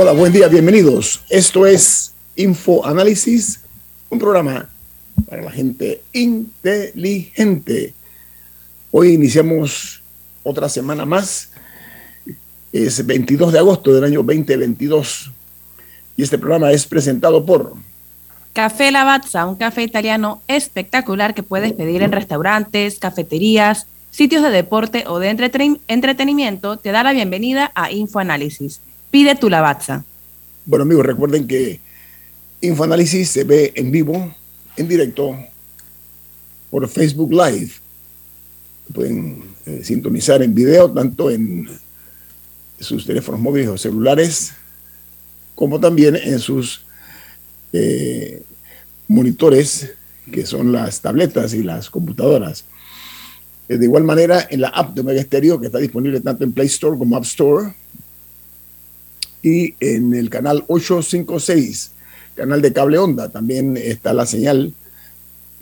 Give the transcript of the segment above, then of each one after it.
Hola, buen día, bienvenidos. Esto es Info Análisis, un programa para la gente inteligente. Hoy iniciamos otra semana más. Es 22 de agosto del año 2022 y este programa es presentado por Café Lavazza, un café italiano espectacular que puedes pedir en restaurantes, cafeterías, sitios de deporte o de entretenimiento. Te da la bienvenida a Info Análisis Pide tu lavazza. Bueno, amigos, recuerden que Infoanálisis se ve en vivo, en directo, por Facebook Live. Pueden eh, sintonizar en video, tanto en sus teléfonos móviles o celulares, como también en sus eh, monitores, que son las tabletas y las computadoras. Eh, de igual manera, en la app de Omega Stereo, que está disponible tanto en Play Store como App Store, y en el canal 856, canal de cable onda, también está la señal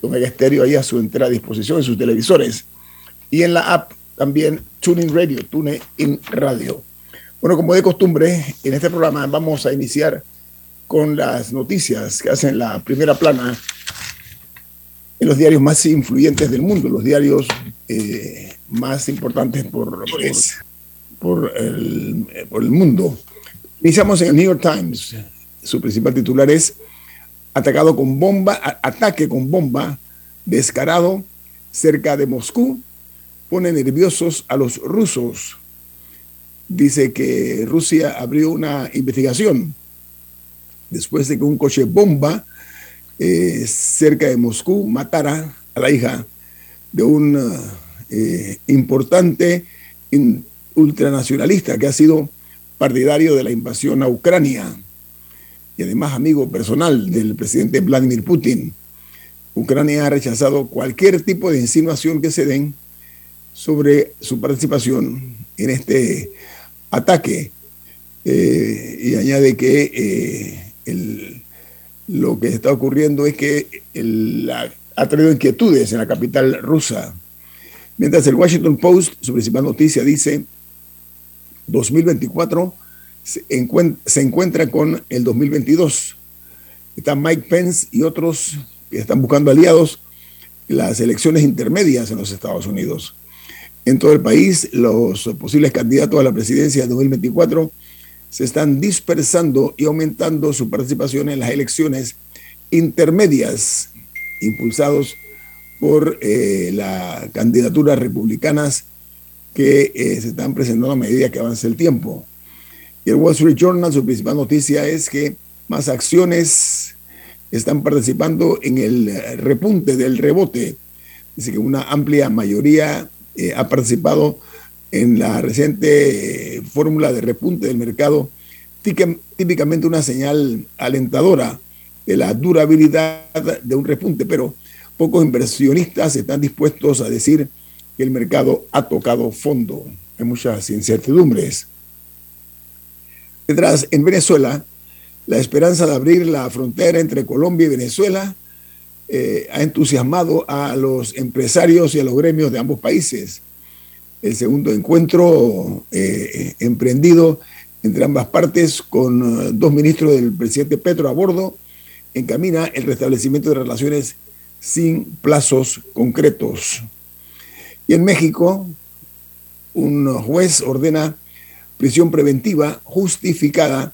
de Omega Stereo ahí a su entera disposición en sus televisores. Y en la app también Tuning Radio, TuneIn Radio. Bueno, como de costumbre, en este programa vamos a iniciar con las noticias que hacen la primera plana en los diarios más influyentes del mundo, los diarios eh, más importantes por, por, el, por el mundo. Iniciamos en el New York Times. Su principal titular es atacado con bomba, ataque con bomba descarado cerca de Moscú, pone nerviosos a los rusos. Dice que Rusia abrió una investigación después de que un coche bomba eh, cerca de Moscú matara a la hija de un eh, importante ultranacionalista que ha sido partidario de la invasión a Ucrania y además amigo personal del presidente Vladimir Putin. Ucrania ha rechazado cualquier tipo de insinuación que se den sobre su participación en este ataque eh, y añade que eh, lo que está ocurriendo es que ha traído inquietudes en la capital rusa. Mientras el Washington Post, su principal noticia, dice 2024 se encuentra, con el 2022. Está Mike Pence y otros que están buscando aliados las elecciones intermedias en los Estados Unidos. En todo el país, los posibles candidatos a la presidencia de 2024 se están dispersando y aumentando su participación en las elecciones intermedias impulsados por eh, la candidatura republicanas que eh, se están presentando a medida que avanza el tiempo. Y el Wall Street Journal, su principal noticia es que más acciones están participando en el repunte del rebote. Dice que una amplia mayoría eh, ha participado en la reciente eh, fórmula de repunte del mercado, típicamente una señal alentadora de la durabilidad de un repunte, pero pocos inversionistas están dispuestos a decir que el mercado ha tocado fondo. Hay muchas incertidumbres. Detrás, en Venezuela, la esperanza de abrir la frontera entre Colombia y Venezuela eh, ha entusiasmado a los empresarios y a los gremios de ambos países. El segundo encuentro eh, emprendido entre ambas partes con eh, dos ministros del presidente Petro a bordo encamina el restablecimiento de relaciones sin plazos concretos. Y en México, un juez ordena prisión preventiva justificada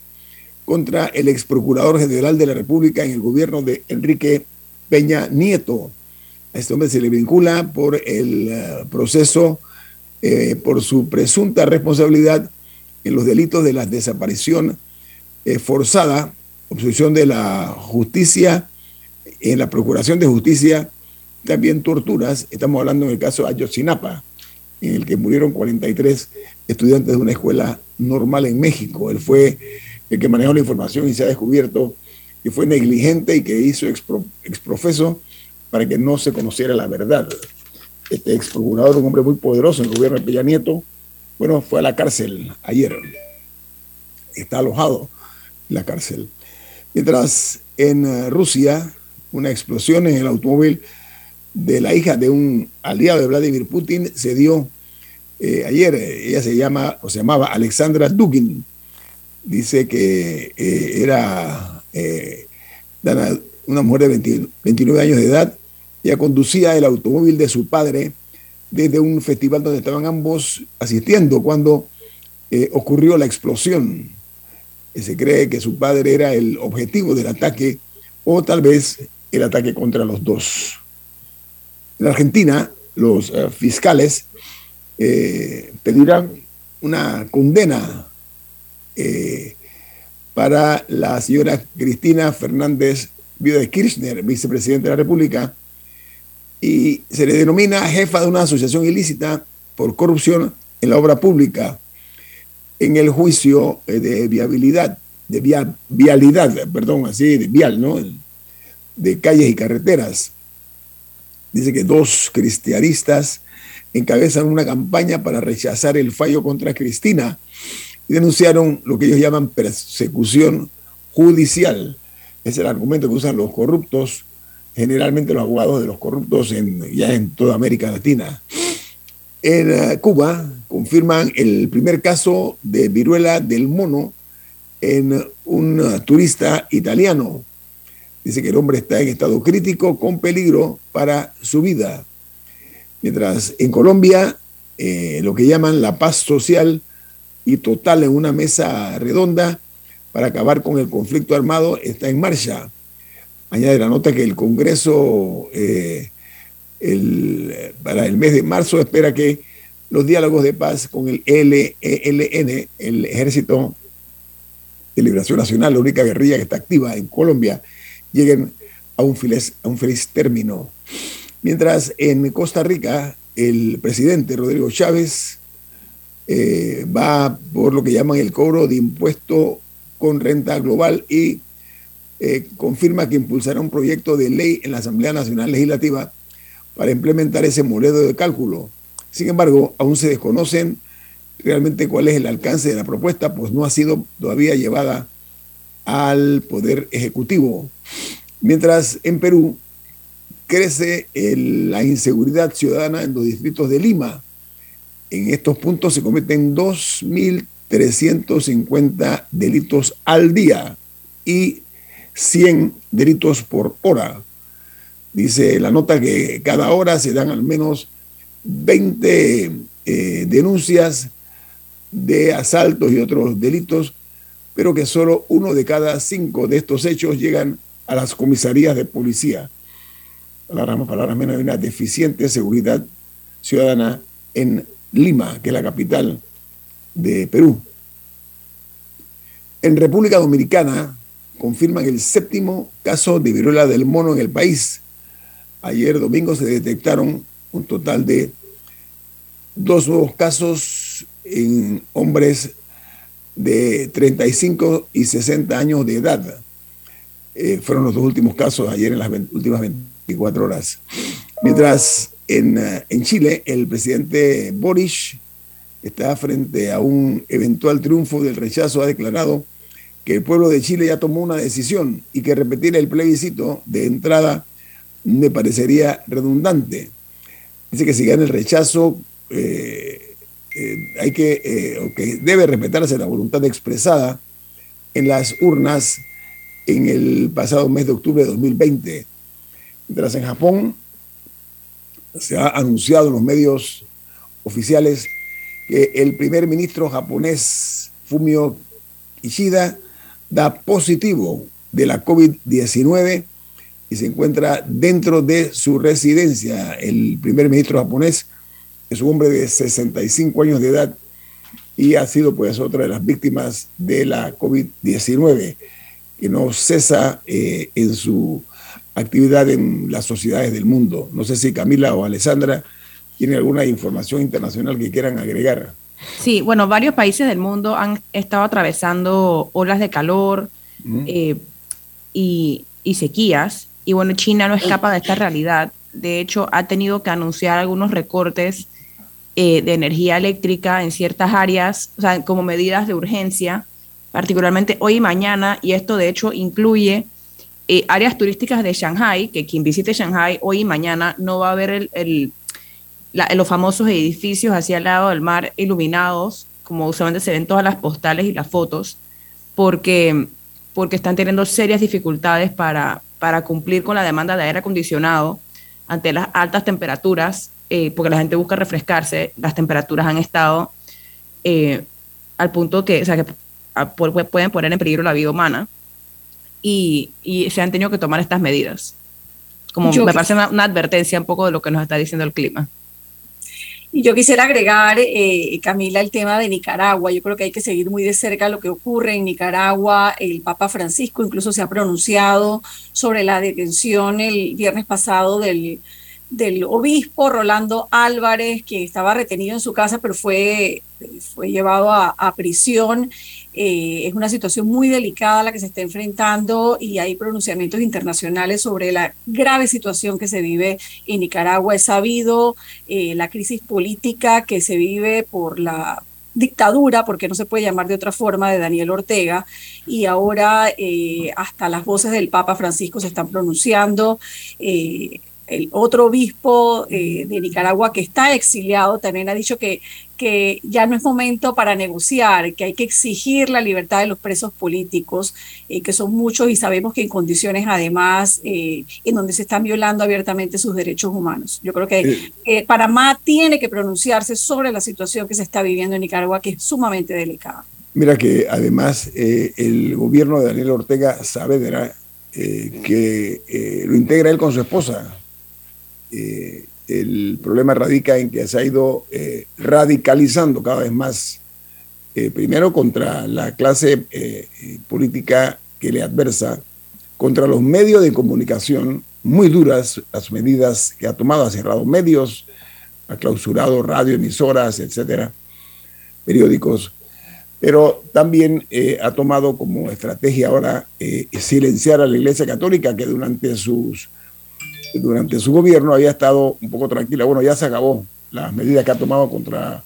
contra el ex procurador general de la República en el gobierno de Enrique Peña Nieto. A este hombre se le vincula por el eh, proceso, eh, por su presunta responsabilidad en los delitos de la desaparición eh, forzada, obstrucción de la justicia, en la procuración de justicia, también torturas. Estamos hablando en el caso Ayotzinapa, en el que murieron 43 estudiantes de una escuela normal en México. Él fue el que manejó la información y se ha descubierto que fue negligente y que hizo exprofeso para que no se conociera la verdad. Este ex procurador, un hombre muy poderoso en el gobierno de Peña Nieto, bueno, fue a la cárcel ayer. Está alojado en la cárcel. Mientras en eh, Rusia, una explosión en el automóvil de la hija de un aliado de Vladimir Putin se dio eh, ayer. Ella se llama o se llamaba Alexandra Dugin. Dice que eh, era una mujer de 29 años de edad. Ella conducía el automóvil de su padre desde un festival donde estaban ambos asistiendo cuando eh, ocurrió la explosión. Se cree que su padre era el objetivo del ataque o tal vez el ataque contra los dos. En Argentina, los eh, fiscales eh, pedirán una condena para la señora Cristina Fernández, viuda de Kirchner, vicepresidente de la República, y se le denomina jefa de una asociación ilícita por corrupción en la obra pública en el juicio eh, de viabilidad, de vialidad, perdón, así, de vial, ¿no? De calles y carreteras. Dice que dos cristianistas encabezan una campaña para rechazar el fallo contra Cristina y denunciaron lo que ellos llaman persecución judicial. Es el argumento que usan los corruptos generalmente los abogados de los corruptos ya en toda América Latina. En eh, Cuba confirman el primer caso de viruela del mono en un turista italiano. Dice que el hombre está en estado crítico con peligro para su vida. Mientras en Colombia eh, lo que llaman la paz social y total en una mesa redonda para acabar con el conflicto armado está en marcha. Añade la nota que el Congreso eh, para el mes de marzo espera que los diálogos de paz con el ELN, el Ejército de Liberación Nacional, la única guerrilla que está activa en Colombia, lleguen a un feliz, a un feliz término. Mientras en Costa Rica el presidente Rodrigo Chávez eh, va por lo que llaman el cobro de impuesto con renta global y eh, confirma que impulsará un proyecto de ley en la Asamblea Nacional Legislativa para implementar ese modelo de cálculo. Sin embargo, aún se desconocen realmente cuál es el alcance de la propuesta, pues no ha sido todavía llevada al Poder Ejecutivo. Mientras en Perú crece la inseguridad ciudadana en los distritos de Lima. En estos puntos se cometen 2.350 delitos al día y 100 delitos por hora. Dice la nota que cada hora se dan al menos 20 eh, denuncias de asaltos y otros delitos, pero que solo uno de cada cinco de estos hechos llegan a las comisarías de policía. Palabras palabras menos, hay una deficiente seguridad ciudadana en Lima, que es la capital de Perú. En República Dominicana, confirman el séptimo caso de viruela del mono en el país. Ayer domingo se detectaron un total de dos nuevos casos en hombres de 35 y 60 años de edad. Eh, fueron los dos últimos casos ayer en las últimas 24 horas. Mientras en, eh, en Chile el presidente Boris está frente a un eventual triunfo del rechazo, ha declarado que el pueblo de Chile ya tomó una decisión y que repetir el plebiscito de entrada me parecería redundante. Dice que si gana el rechazo, eh, eh, hay que, eh, que debe respetarse la voluntad expresada en las urnas en el pasado mes de octubre de 2020. Mientras en Japón se ha anunciado en los medios oficiales que el primer ministro japonés Fumio Kishida da positivo de la COVID-19 y se encuentra dentro de su residencia. El primer ministro japonés es un hombre de 65 años de edad y ha sido pues otra de las víctimas de la COVID-19, que no cesa eh, en su actividad en las sociedades del mundo. No sé si Camila o Alessandra tienen alguna información internacional que quieran agregar. Sí, bueno, varios países del mundo han estado atravesando olas de calor eh, y, y sequías, y bueno, China no escapa de esta realidad. De hecho, ha tenido que anunciar algunos recortes eh, de energía eléctrica en ciertas áreas, o sea, como medidas de urgencia, particularmente hoy y mañana, y esto de hecho incluye eh, áreas turísticas de Shanghai, que quien visite Shanghai hoy y mañana no va a ver el, los famosos edificios hacia el lado del mar iluminados, como usualmente se ven todas las postales y las fotos, porque, porque están teniendo serias dificultades para, para cumplir con la demanda de aire acondicionado ante las altas temperaturas eh, porque la gente busca refrescarse, las temperaturas han estado eh, al punto que, o sea, que pueden poner en peligro la vida humana y, se han tenido que tomar estas medidas. Como me parece una, advertencia un poco de lo que nos está diciendo el clima. Y yo quisiera agregar, eh, Camila, el tema de Nicaragua. Yo creo que hay que seguir muy de cerca lo que ocurre en Nicaragua. El Papa Francisco incluso se ha pronunciado sobre la detención el viernes pasado del del obispo Rolando Álvarez, que estaba retenido en su casa, pero fue, fue llevado a, prisión. Eh, es una situación muy delicada la que se está enfrentando y hay pronunciamientos internacionales sobre la grave situación que se vive en Nicaragua. Es sabido eh, la crisis política que se vive por la dictadura, porque no se puede llamar de otra forma, de Daniel Ortega, y ahora eh, hasta las voces del Papa Francisco se están pronunciando el otro obispo eh, de Nicaragua que está exiliado también ha dicho que, que ya no es momento para negociar, que hay que exigir la libertad de los presos políticos, eh, que son muchos y sabemos que en condiciones además eh, en donde se están violando abiertamente sus derechos humanos. Yo creo que Panamá tiene que pronunciarse sobre la situación que se está viviendo en Nicaragua, que es sumamente delicada. Mira que además el gobierno de Daniel Ortega sabe que lo integra él con su esposa, eh, el problema radica en que se ha ido eh, radicalizando cada vez más, eh, primero contra la clase política que le adversa, contra los medios de comunicación, muy duras las medidas que ha tomado, ha cerrado medios, ha clausurado radio, emisoras, etcétera, periódicos, pero también ha tomado como estrategia ahora silenciar a la Iglesia Católica, que durante sus durante su gobierno había estado un poco tranquila. Bueno, ya se acabó las medidas que ha tomado contra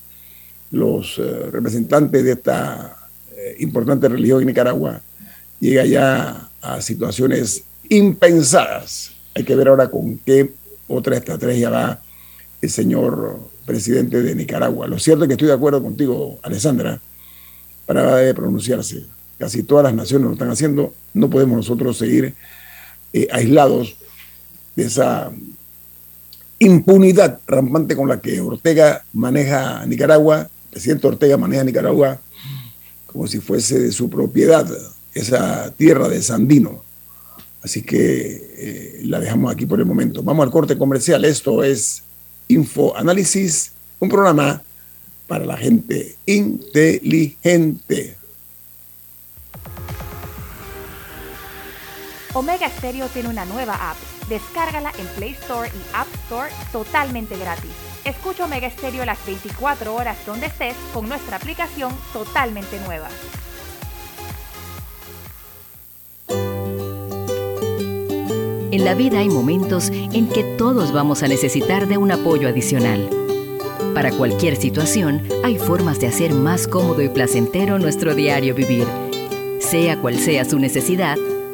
los eh, representantes de esta eh, importante religión en Nicaragua. Llega ya a situaciones impensadas. Hay que ver ahora con qué otra estrategia va el señor presidente de Nicaragua. Lo cierto es que estoy de acuerdo contigo, Alessandra, para de pronunciarse. Casi todas las naciones lo están haciendo. No podemos nosotros seguir eh, aislados de esa impunidad rampante con la que Ortega maneja Nicaragua, el presidente Ortega maneja Nicaragua como si fuese de su propiedad, esa tierra de Sandino. Así que eh, la dejamos aquí por el momento. Vamos al corte comercial. Esto es Info Análisis, un programa para la gente inteligente. Omega Stereo tiene una nueva app. Descárgala en Play Store y App Store totalmente gratis. Escucha Omega Stereo las 24 horas donde estés con nuestra aplicación totalmente nueva. En la vida hay momentos en que todos vamos a necesitar de un apoyo adicional. Para cualquier situación, hay formas de hacer más cómodo y placentero nuestro diario vivir. Sea cual sea su necesidad,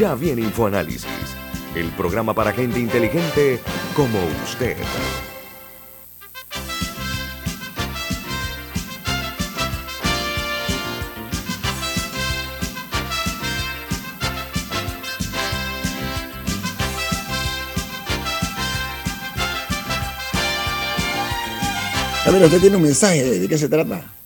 Ya viene InfoAnálisis, el programa para gente inteligente como usted. A ver, usted tiene un mensaje, ¿de qué se trata?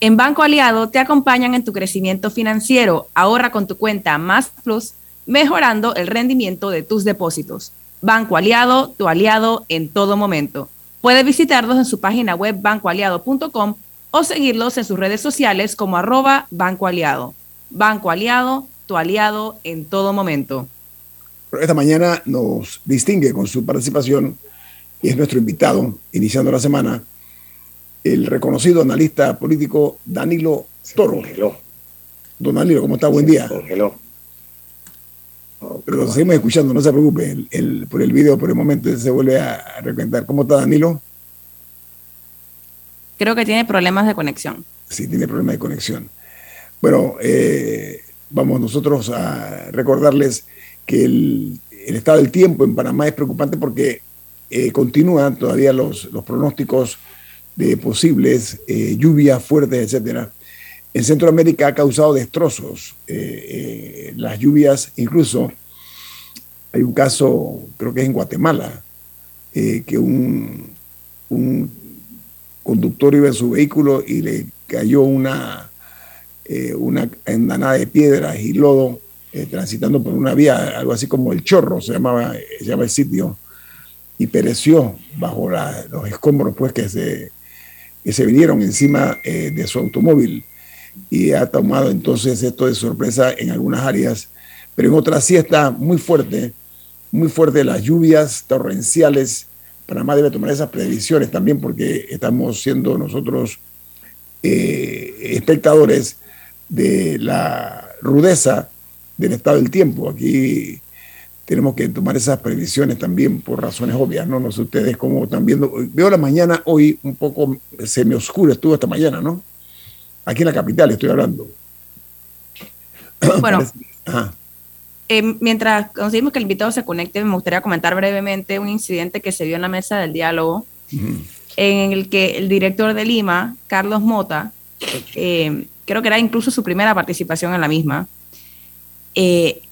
En Banco Aliado te acompañan en tu crecimiento financiero. Ahorra con tu cuenta Más Plus, mejorando el rendimiento de tus depósitos. Banco Aliado, tu aliado en todo momento. Puedes visitarlos en su página web bancoaliado.com o seguirlos en sus redes sociales como arroba Banco Aliado. Banco Aliado, tu aliado en todo momento. Esta mañana nos distingue con su participación y es nuestro invitado, iniciando la semana, el reconocido analista político Danilo Toro. Don Danilo, ¿cómo está? Buen día. Pero lo seguimos escuchando, no se preocupe, el, por el video por el momento se vuelve a, a ¿Cómo está Danilo? Creo que tiene problemas de conexión. Sí, tiene problemas de conexión. Bueno, eh, vamos nosotros a recordarles que el, estado del tiempo en Panamá es preocupante porque eh, continúan todavía los, los pronósticos de posibles eh, lluvias fuertes, etcétera. En Centroamérica ha causado destrozos. Eh, las lluvias, incluso hay un caso, creo que es en Guatemala, que un, un, conductor iba en su vehículo y le cayó una, una andanada de piedras y lodo transitando por una vía, algo así como el Chorro, se, llamaba, se el sitio, y pereció bajo los escombros pues, que se que se vinieron encima eh, de su automóvil y ha tomado entonces esto de sorpresa en algunas áreas, pero en otras sí está muy fuerte, muy fuerte las lluvias torrenciales. Panamá debe tomar esas previsiones también porque estamos siendo nosotros eh, espectadores de la rudeza del estado del tiempo. Aquí tenemos que tomar esas previsiones también por razones obvias, ¿no? No sé ustedes cómo están viendo. Veo la mañana hoy un poco semi-oscura, estuvo esta mañana, ¿no? Aquí en la capital estoy hablando. Bueno, eh, mientras conseguimos que el invitado se conecte, me gustaría comentar brevemente un incidente que se dio en la mesa del diálogo, en el que el director de Lima, Carlos Mota, eh, creo que era incluso su primera participación en la misma, eh,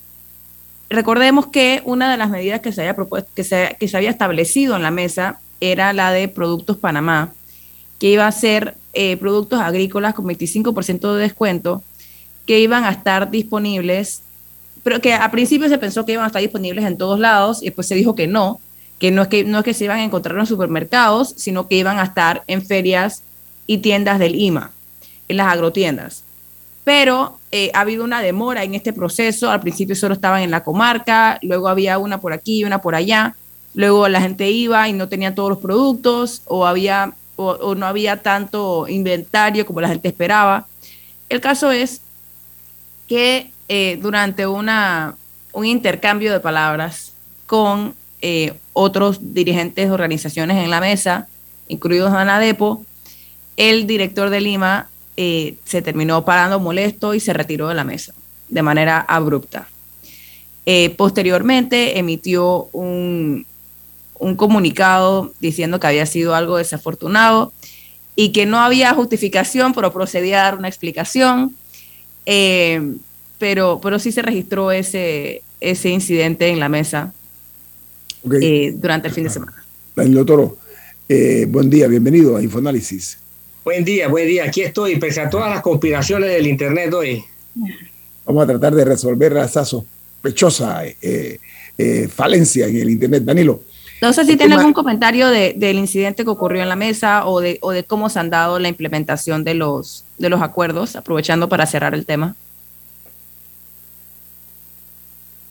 recordemos que una de las medidas que se había propuesto, que se, que se había establecido en la mesa era la de Productos Panamá, que iba a ser eh, productos agrícolas con 25% de descuento, que iban a estar disponibles, pero que a principio se pensó que iban a estar disponibles en todos lados y después se dijo que no, que no es que, no es que se iban a encontrar en supermercados, sino que iban a estar en ferias y tiendas del IMA, en las agrotiendas pero eh, ha habido una demora en este proceso. Al principio solo estaban en la comarca, luego había una por aquí y una por allá. Luego la gente iba y no tenía todos los productos o, había, o, no había tanto inventario como la gente esperaba. El caso es que eh, durante una, un intercambio de palabras con eh, otros dirigentes de organizaciones en la mesa, incluidos Anadepo, el director de Lima eh, se terminó parando molesto y se retiró de la mesa de manera abrupta. Eh, posteriormente emitió un, un, comunicado diciendo que había sido algo desafortunado y que no había justificación, pero procedía a dar una explicación. Eh, pero, pero sí se registró ese, ese incidente en la mesa durante el fin de semana. Daniel Toro, buen día, bienvenido a Infoanálisis. Buen día, buen día. Aquí estoy, pese a todas las conspiraciones del Internet hoy. Vamos a tratar de resolver esa sospechosa eh, eh, falencia en el Internet. Danilo. No sé si tiene algún comentario del incidente que ocurrió en la mesa o de, o de cómo se han dado la implementación de los, de los acuerdos, aprovechando para cerrar el tema.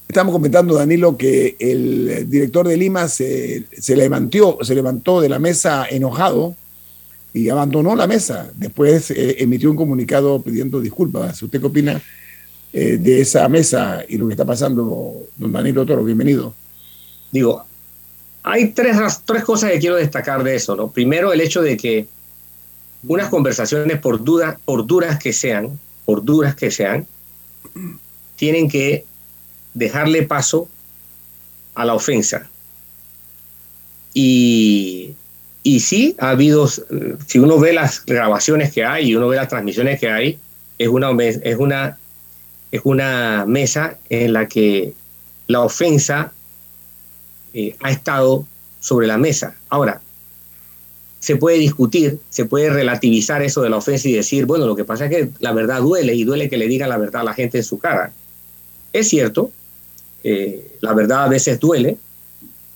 Estamos comentando, Danilo, que el director de Lima se, se, levantó, se levantó de la mesa enojado y abandonó la mesa. Después eh, emitió un comunicado pidiendo disculpas. ¿Usted qué opina eh, de esa mesa y lo que está pasando, don Danilo Toro? Bienvenido. Digo, hay tres, tres cosas que quiero destacar de eso. ¿no? Primero, el hecho de que unas conversaciones, por, duda, por duras que sean, por duras que sean, tienen que dejarle paso a la ofensa. Y y sí, ha habido, si uno ve las grabaciones que hay y uno ve las transmisiones que hay, es una, es una, es una mesa en la que la ofensa eh, ha estado sobre la mesa. Ahora, se puede discutir, se puede relativizar eso de la ofensa y decir, bueno, lo que pasa es que la verdad duele y duele que le diga la verdad a la gente en su cara. Es cierto, eh, la verdad a veces duele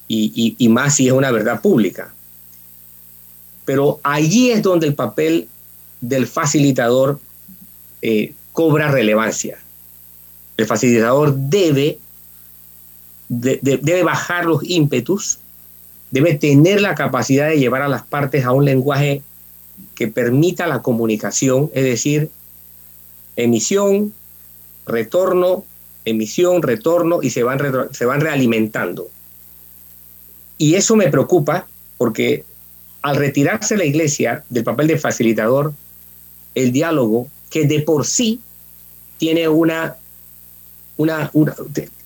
y, más si es una verdad pública. Pero allí es donde el papel del facilitador eh, cobra relevancia. El facilitador debe, debe bajar los ímpetus debe tener la capacidad de llevar a las partes a un lenguaje que permita la comunicación, es decir, emisión, retorno, emisión, retorno, y se van, se van realimentando. Y eso me preocupa porque al retirarse la iglesia del papel de facilitador, el diálogo, que de por sí tiene una,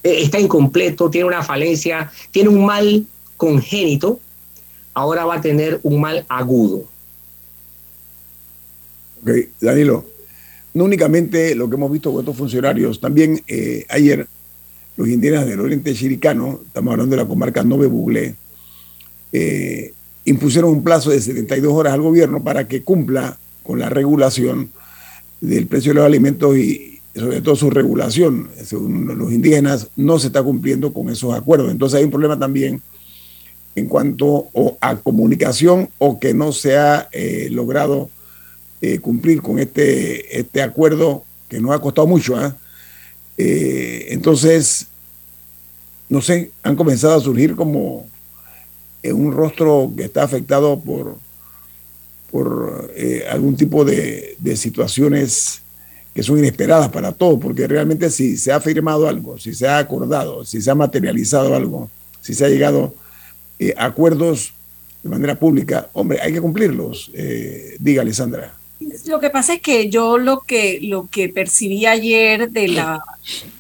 está incompleto, tiene una falencia, tiene un mal congénito, ahora va a tener un mal agudo. Ok, Danilo, no únicamente lo que hemos visto con estos funcionarios, también eh, ayer los indígenas del oriente chiricano, estamos hablando de la comarca Nove Buglé, eh, impusieron un plazo de 72 horas al gobierno para que cumpla con la regulación del precio de los alimentos y sobre todo su regulación. Según los indígenas, no se está cumpliendo con esos acuerdos. Entonces hay un problema también en cuanto a comunicación o que no se ha eh, logrado eh, cumplir con este, este acuerdo que nos ha costado mucho. ¿ah? Eh, entonces, no sé, han comenzado a surgir como un rostro que está afectado por, por algún tipo de, de situaciones que son inesperadas para todos, porque realmente si se ha firmado algo, si se ha acordado, si se ha materializado algo, si se ha llegado eh, acuerdos de manera pública, hombre, hay que cumplirlos. Eh, diga, Alessandra. Lo que pasa es que yo lo que, lo que percibí ayer de la,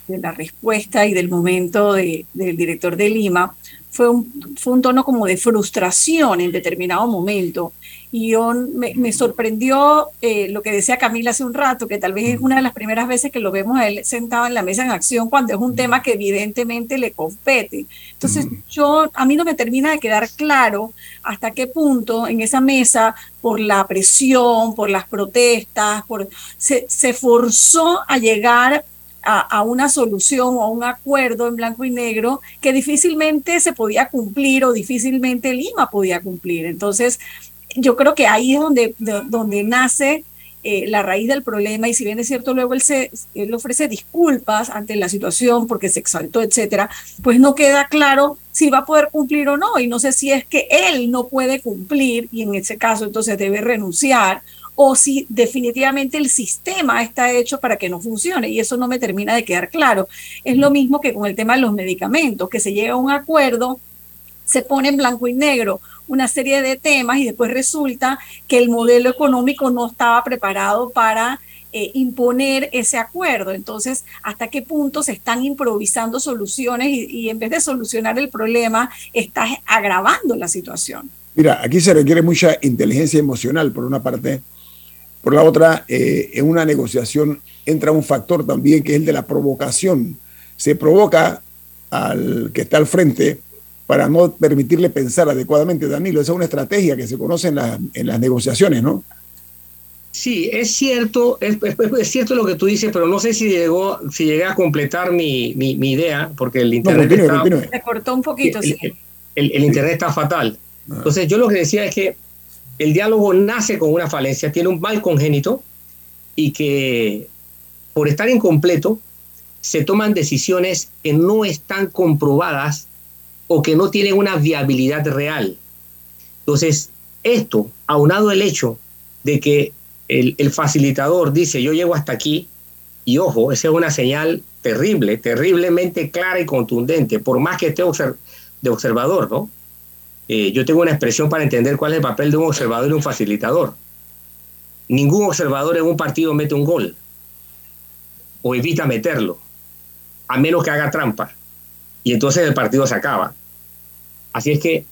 de la respuesta y del momento del director de Lima fue un, fue un tono como de frustración en determinado momento. Y yo, me, sorprendió eh, lo que decía Camila hace un rato, que tal vez es una de las primeras veces que lo vemos a él sentado en la mesa en acción cuando es un tema que evidentemente le compete. Entonces, yo, a mí no me termina de quedar claro hasta qué punto en esa mesa, por la presión, por las protestas, por, se, se forzó a llegar a, una solución o a un acuerdo en blanco y negro que difícilmente se podía cumplir o difícilmente Lima podía cumplir. Entonces, yo creo que ahí es donde, donde nace eh, la raíz del problema y si bien es cierto luego él se él ofrece disculpas ante la situación porque se exaltó etcétera pues no queda claro si va a poder cumplir o no y no sé si es que él no puede cumplir y en ese caso entonces debe renunciar o si definitivamente el sistema está hecho para que no funcione y eso no me termina de quedar claro es lo mismo que con el tema de los medicamentos que se llega a un acuerdo se pone en blanco y negro una serie de temas y después resulta que el modelo económico no estaba preparado para eh, imponer ese acuerdo. Entonces, ¿hasta qué punto se están improvisando soluciones y, en vez de solucionar el problema, estás agravando la situación? Mira, aquí se requiere mucha inteligencia emocional, por una parte. Por la otra, eh, en una negociación entra un factor también que es el de la provocación. Se provoca al que está al frente para no permitirle pensar adecuadamente. Danilo, esa es una estrategia que se conoce en, en las negociaciones, ¿no? Sí, es cierto, es, cierto lo que tú dices, pero no sé si llegó, si llegué a completar mi, mi, idea, porque el internet está, Se cortó un poquito. El, sí. el, internet está fatal. Ah. Entonces, yo lo que decía es que el diálogo nace con una falencia, tiene un mal congénito y que por estar incompleto se toman decisiones que no están comprobadas o que no tienen una viabilidad real. Entonces, esto, aunado el hecho de que el, facilitador dice, yo llego hasta aquí, y ojo, esa es una señal terrible, terriblemente clara y contundente, por más que esté de observador, ¿no? Eh, yo tengo una expresión para entender cuál es el papel de un observador y un facilitador. Ningún observador en un partido mete un gol o evita meterlo, a menos que haga trampa. Y entonces el partido se acaba. Así es que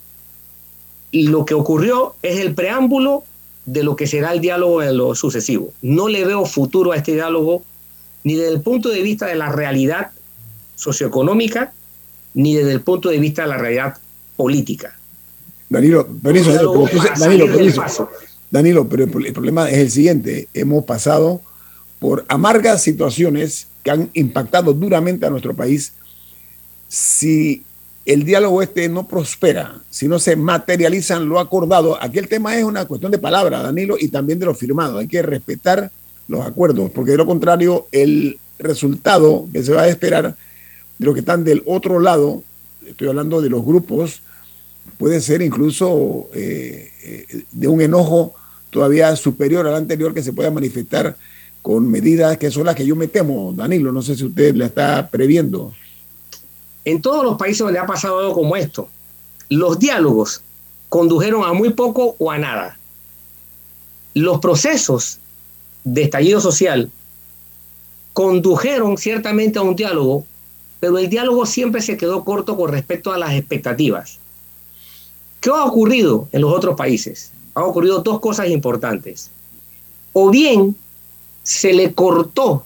lo que ocurrió es el preámbulo de lo que será el diálogo en lo sucesivo. No le veo futuro a este diálogo ni desde el punto de vista de la realidad socioeconómica, ni desde el punto de vista de la realidad política. Danilo, permiso, Danilo, permiso. Danilo, pero el problema es el siguiente. Hemos pasado por amargas situaciones que han impactado duramente a nuestro país. Si el diálogo este no prospera, si no se materializan lo acordado, aquí el tema es una cuestión de palabra, Danilo, y también de lo firmado. Hay que respetar los acuerdos, porque de lo contrario, el resultado que se va a esperar de los que están del otro lado, estoy hablando de los grupos, puede ser incluso eh, eh, de un enojo todavía superior al anterior que se pueda manifestar con medidas que son las que yo me temo, Danilo. No sé si usted la está previendo. En todos los países donde ha pasado algo como esto, los diálogos condujeron a muy poco o a nada. Los procesos de estallido social condujeron ciertamente a un diálogo, pero el diálogo siempre se quedó corto con respecto a las expectativas. ¿Qué ha ocurrido en los otros países? Han ocurrido dos cosas importantes. O bien se le cortó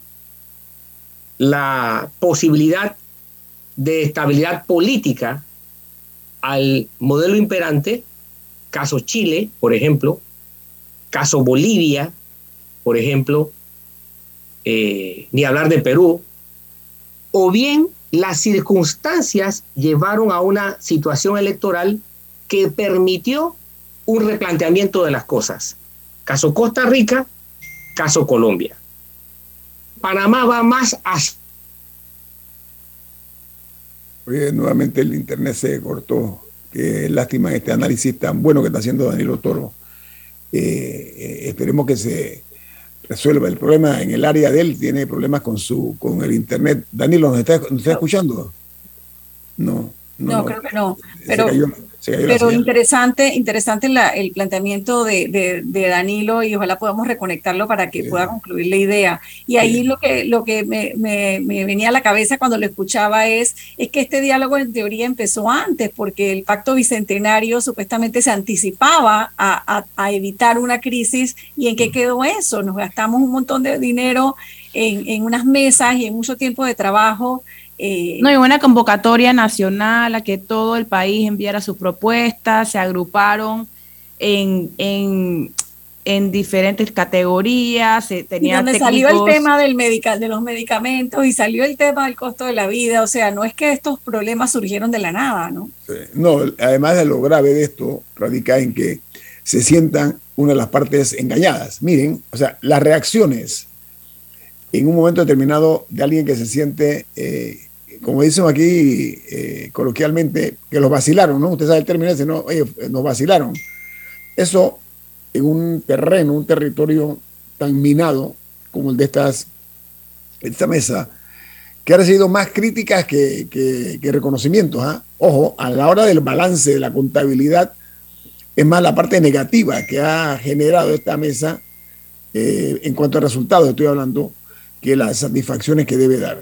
la posibilidad de estabilidad política al modelo imperante, caso Chile, por ejemplo, caso Bolivia, por ejemplo, eh, ni hablar de Perú, o bien las circunstancias llevaron a una situación electoral que permitió un replanteamiento de las cosas. Caso Costa Rica, caso Colombia. Panamá va más a... Oye, nuevamente el internet se cortó. Qué lástima este análisis tan bueno que está haciendo Danilo Toro. Eh, eh, esperemos que se resuelva el problema en el área de él. Tiene problemas con su con el internet. Danilo, ¿nos está, escuchando? No, no, creo que no. Pero, pero interesante, interesante el planteamiento de, Danilo y ojalá podamos reconectarlo para que pueda concluir la idea. Y ahí lo que, lo que me, venía a la cabeza cuando lo escuchaba es, es que este diálogo en teoría empezó antes, porque el pacto bicentenario supuestamente se anticipaba a, evitar una crisis. ¿Y en qué mm. quedó eso? Nos gastamos un montón de dinero en, en unas mesas y en mucho tiempo de trabajo eh, no, hay una convocatoria nacional a que todo el país enviara sus propuestas, se agruparon en, en, diferentes categorías, se tenía donde salió el tema del medical, de los medicamentos y salió el tema del costo de la vida, o sea, no es que estos problemas surgieron de la nada, ¿no? No, además de lo grave de esto, radica en que se sientan una de las partes engañadas. Miren, o sea, las reacciones en un momento determinado de alguien que se siente eh, como dicen aquí eh, coloquialmente, que los vacilaron, ¿no? Usted sabe el término ese, ¿no? Oye, nos vacilaron. Eso en un terreno, un territorio tan minado como el de estas, esta mesa, que ha recibido más críticas que, que, reconocimientos. ¿ah? Ojo, a la hora del balance de la contabilidad, es más la parte negativa que ha generado esta mesa eh, en cuanto a resultados, estoy hablando, que las satisfacciones que debe dar.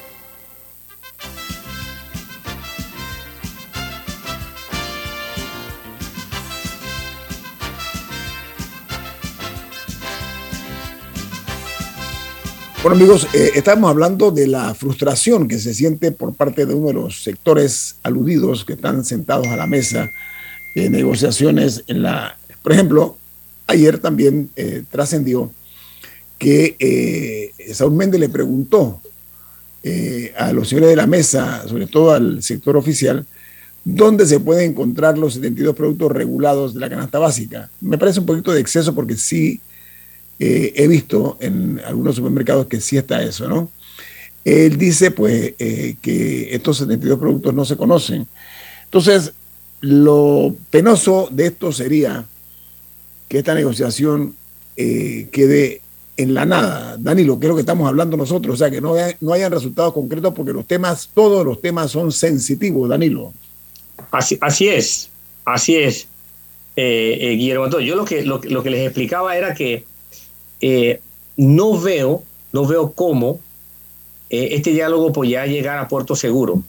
Bueno amigos, eh, estamos hablando de la frustración que se siente por parte de uno de los sectores aludidos que están sentados a la mesa de negociaciones en la, por ejemplo, ayer también eh, trascendió que eh, Saúl Méndez le preguntó eh, a los señores de la mesa, sobre todo al sector oficial, dónde se pueden encontrar los 72 productos regulados de la canasta básica. Me parece un poquito de exceso porque sí eh, he visto en algunos supermercados que sí está eso, ¿no? Él dice, pues, eh, que estos 72 productos no se conocen. Entonces, lo penoso de esto sería que esta negociación eh, quede en la nada. Danilo, que es lo que estamos hablando nosotros, o sea, que no, no hayan resultados concretos porque los temas, todos los temas son sensitivos, Danilo. Así, así es, así es, Guillermo. Yo lo, que- lo que les explicaba era que eh, no veo, no veo cómo eh, este diálogo podía llegar a puerto seguro.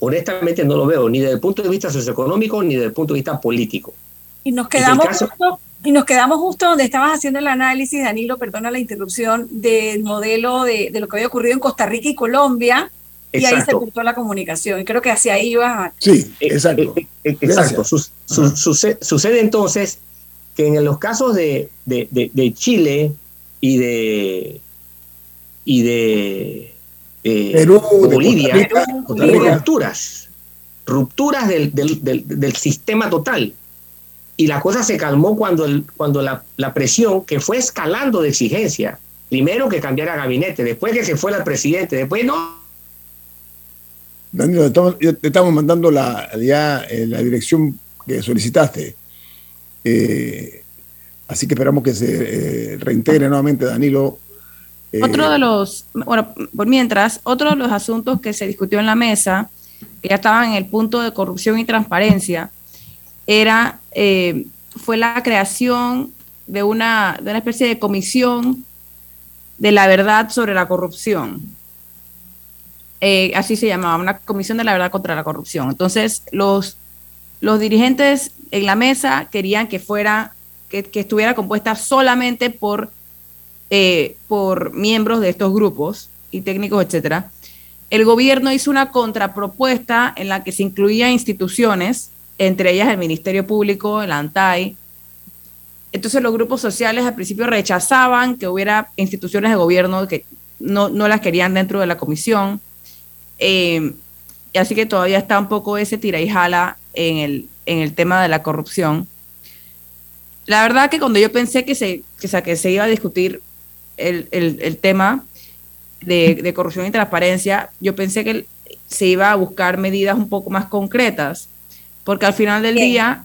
Honestamente no lo veo, ni desde el punto de vista socioeconómico ni desde el punto de vista político. Y nos quedamos caso- justo, y nos quedamos justo donde estabas haciendo el análisis, Danilo, perdona la interrupción, del modelo de, de lo que había ocurrido en Costa Rica y Colombia, y ahí se Exacto. cortó la comunicación. Y creo que hacia ahí ibas. Sí, exacto. Exacto. Sus- su- suce- sucede entonces que en los casos de, de- de- de Chile y de y de Perú, Bolivia Rica. rupturas, rupturas del, del- del- del sistema total. Y la cosa se calmó cuando, el, cuando la, la presión que fue escalando de exigencia, primero que cambiara gabinete, después que se fuera el presidente, después no, ya te estamos mandando la, ya eh, la dirección que solicitaste. Eh, así que esperamos que se eh, reintegre nuevamente Danilo. Eh, Otro de los, bueno, por mientras, otro de los asuntos que se discutió en la mesa, que ya estaban en el punto de corrupción y transparencia, era, fue la creación de una, de una especie de comisión de la verdad sobre la corrupción. Así se llamaba, una comisión de la verdad contra la corrupción. Entonces, los, los dirigentes en la mesa querían que fuera, que, estuviera compuesta solamente por eh, por miembros de estos grupos y técnicos, etcétera. El gobierno hizo una contrapropuesta en la que se incluía instituciones, entre ellas el Ministerio Público, el ANTAI. Entonces los grupos sociales al principio rechazaban que hubiera instituciones de gobierno que no, no las querían dentro de la comisión. Eh, así que todavía está un poco ese tira y jala en el, en el tema de la corrupción. La verdad que cuando yo pensé que se, que, o sea, que se iba a discutir el, el- el tema de, de corrupción y transparencia, yo pensé que se iba a buscar medidas un poco más concretas, porque al final del día,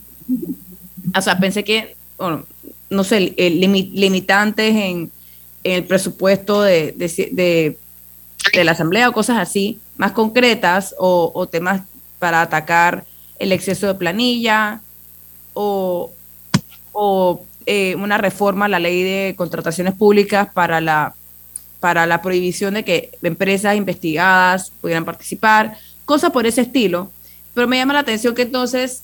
o sea, pensé que, bueno, no sé, limitantes en, en el presupuesto de, de, de- de la Asamblea o cosas así, más concretas, o, o temas para atacar el exceso de planilla, o, o eh, una reforma a la ley de contrataciones públicas para la, para la prohibición de que empresas investigadas pudieran participar, cosas por ese estilo. Pero me llama la atención que entonces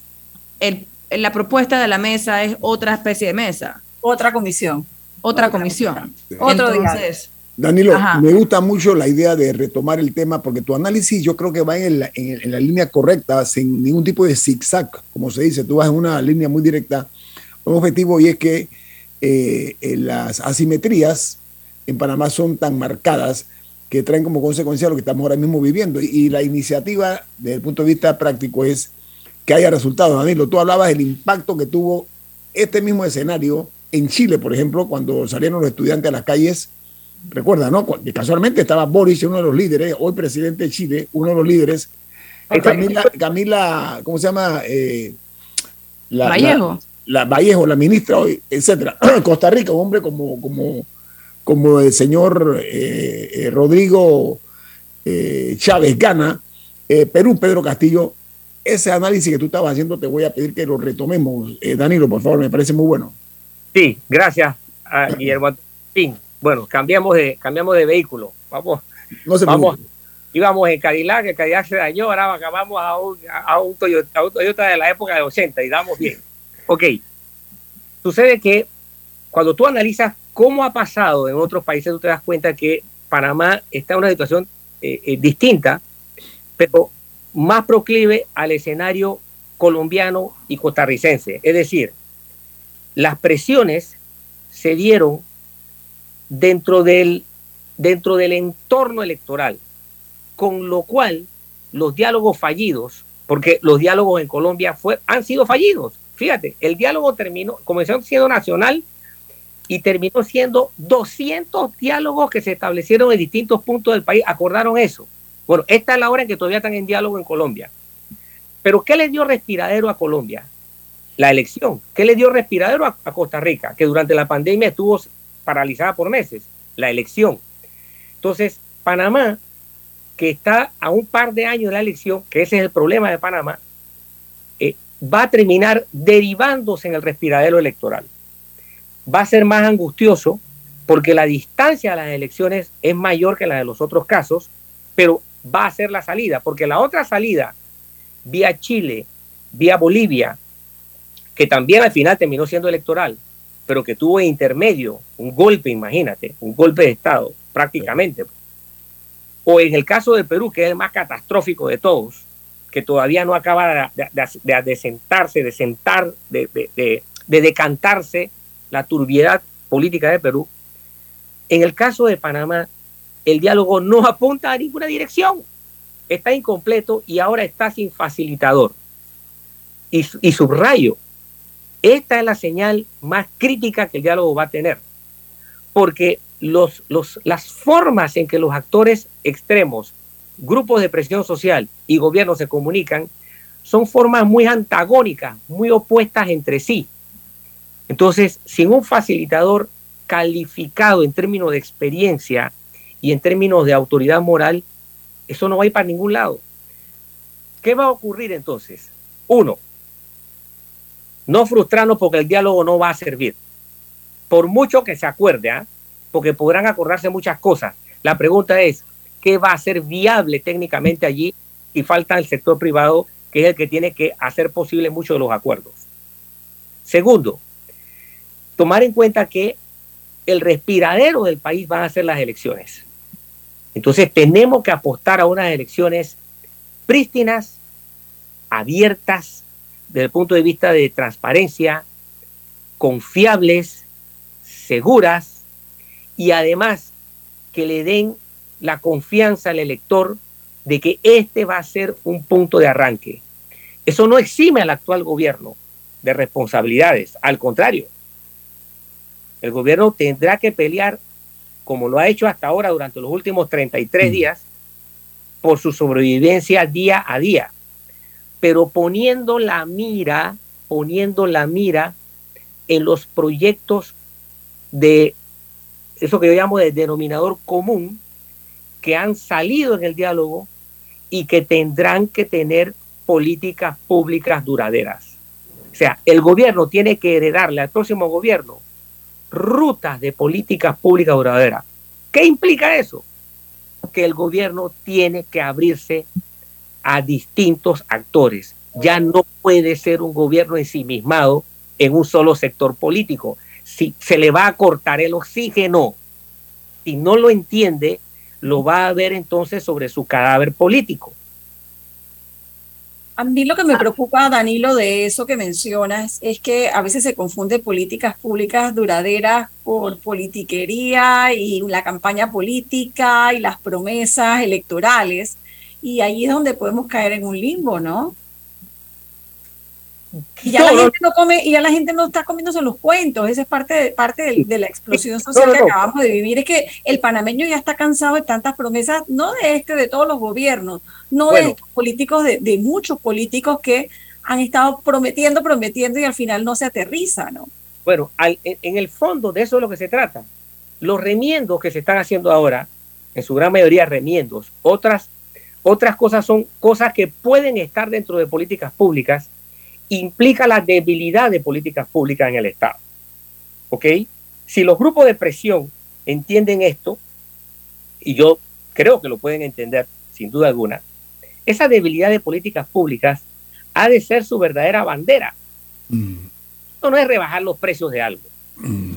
el, la propuesta de la mesa es otra especie de mesa. Otra comisión. Otra comisión. Otro Entonces, Danilo, Ajá. me gusta mucho la idea de retomar el tema porque tu análisis yo creo que va en la, en- en la línea correcta, sin ningún tipo de zigzag, como se dice. Tú vas en una línea muy directa, un objetivo y es que eh, eh, las asimetrías en Panamá son tan marcadas que traen como consecuencia lo que estamos ahora mismo viviendo. Y, y la iniciativa, desde el punto de vista práctico, es que haya resultados. Danilo, tú hablabas del impacto que tuvo este mismo escenario en Chile, por ejemplo, cuando salieron los estudiantes a las calles. Recuerda, ¿no? Casualmente estaba Boris, uno de los líderes, hoy presidente de Chile, uno de los líderes. Está. Camila, Camila ¿cómo se llama? Eh, la, Vallejo. la Vallejo, la ministra hoy, etcétera. Costa Rica, un hombre como, como, como el señor eh, eh, Rodrigo eh, Chávez Gana, Perú, Pedro Castillo, ese análisis que tú estabas haciendo te voy a pedir que lo retomemos. Danilo, por favor, me parece muy bueno. Sí, gracias, Guillermo. Sí, bueno, cambiamos de, cambiamos de vehículo. Vamos, no se vamos, íbamos en Cadillac, el Cadillac se dañó, ahora acabamos a un, a un, Toyota, de la época de 80 y damos bien. Ok, sucede que cuando tú analizas cómo ha pasado en otros países, tú te das cuenta que Panamá está en una situación eh, eh, distinta, pero más proclive al escenario colombiano y costarricense. Es decir, las presiones se dieron dentro del, dentro del entorno electoral con lo cual los diálogos fallidos, porque los diálogos en Colombia fue, han sido fallidos. Fíjate, el diálogo terminó, comenzó siendo nacional y terminó siendo 200 diálogos que se establecieron en distintos puntos del país, acordaron eso. Bueno, esta es la hora en que todavía están en diálogo en Colombia. Pero ¿qué le dio respiradero a Colombia? La elección. ¿Qué le dio respiradero a, a Costa Rica? Que durante la pandemia estuvo paralizada por meses. La elección. Entonces, Panamá que está a un par de años de la elección, que ese es el problema de Panamá, eh, va a terminar derivándose en el respiradero electoral. Va a ser más angustioso porque la distancia a las elecciones es mayor que la de los otros casos, pero va a ser la salida, porque la otra salida, vía Chile, vía Bolivia, que también al final terminó siendo electoral, pero que tuvo intermedio un golpe, imagínate, un golpe de Estado, prácticamente o en el caso de Perú, que es el más catastrófico de todos, que todavía no acaba de, sentarse, de sentar, de, decantarse la turbiedad política de Perú, en el caso de Panamá, el diálogo no apunta a ninguna dirección. Está incompleto y ahora está sin facilitador. Y, y subrayo, esta es la señal más crítica que el diálogo va a tener. Porque los, las formas en que los actores extremos, grupos de presión social y gobierno se comunican, son formas muy antagónicas, muy opuestas entre sí. Entonces, sin un facilitador calificado en términos de experiencia y en términos de autoridad moral, eso no va a ir para ningún lado. ¿Qué va a ocurrir entonces? Uno, no frustrarnos porque el diálogo no va a servir. Por mucho que se acuerde, ¿ah? porque podrán acordarse muchas cosas. La pregunta es, ¿qué va a ser viable técnicamente allí? Y falta el sector privado, que es el que tiene que hacer posible muchos de los acuerdos. Segundo, tomar en cuenta que el respiradero del país van a ser las elecciones. Entonces tenemos que apostar a unas elecciones prístinas, abiertas, desde el punto de vista de transparencia, confiables, seguras, y además que le den la confianza al elector de que este va a ser un punto de arranque. Eso no exime al actual gobierno de responsabilidades, al contrario, el gobierno tendrá que pelear, como lo ha hecho hasta ahora durante los últimos 33 mm. días, por su sobrevivencia día a día, pero poniendo la mira, poniendo la mira en los proyectos de eso que yo llamo de denominador común, que han salido en el diálogo y que tendrán que tener políticas públicas duraderas. O sea, el gobierno tiene que heredarle al próximo gobierno rutas de políticas públicas duraderas. ¿Qué implica eso? Que el gobierno tiene que abrirse a distintos actores. Ya no puede ser un gobierno ensimismado en un solo sector político si se le va a cortar el oxígeno. Si no lo entiende, lo va a ver entonces sobre su cadáver político. A mí lo que me preocupa, Danilo, de eso que mencionas es que a veces se confunde políticas públicas duraderas por politiquería y la campaña política y las promesas electorales. Y ahí es donde podemos caer en un limbo, ¿no? Y ya, la gente no come, y ya la gente no está comiéndose los cuentos, esa es parte de, parte de, la explosión social que acabamos de vivir, es que el panameño ya está cansado de tantas promesas, no de este, de todos los gobiernos, no de políticos, de, muchos políticos que han estado prometiendo, prometiendo y al final no se aterriza, ¿no? Bueno, en, el fondo de eso es lo que se trata. Los remiendos que se están haciendo ahora, en su gran mayoría remiendos, otras, otras cosas son cosas que pueden estar dentro de políticas públicas, implica la debilidad de políticas públicas en el Estado. ¿Ok? Si los grupos de presión entienden esto, y yo creo que lo pueden entender sin duda alguna, esa debilidad de políticas públicas ha de ser su verdadera bandera. Mm. Esto no es rebajar los precios de algo. Mm.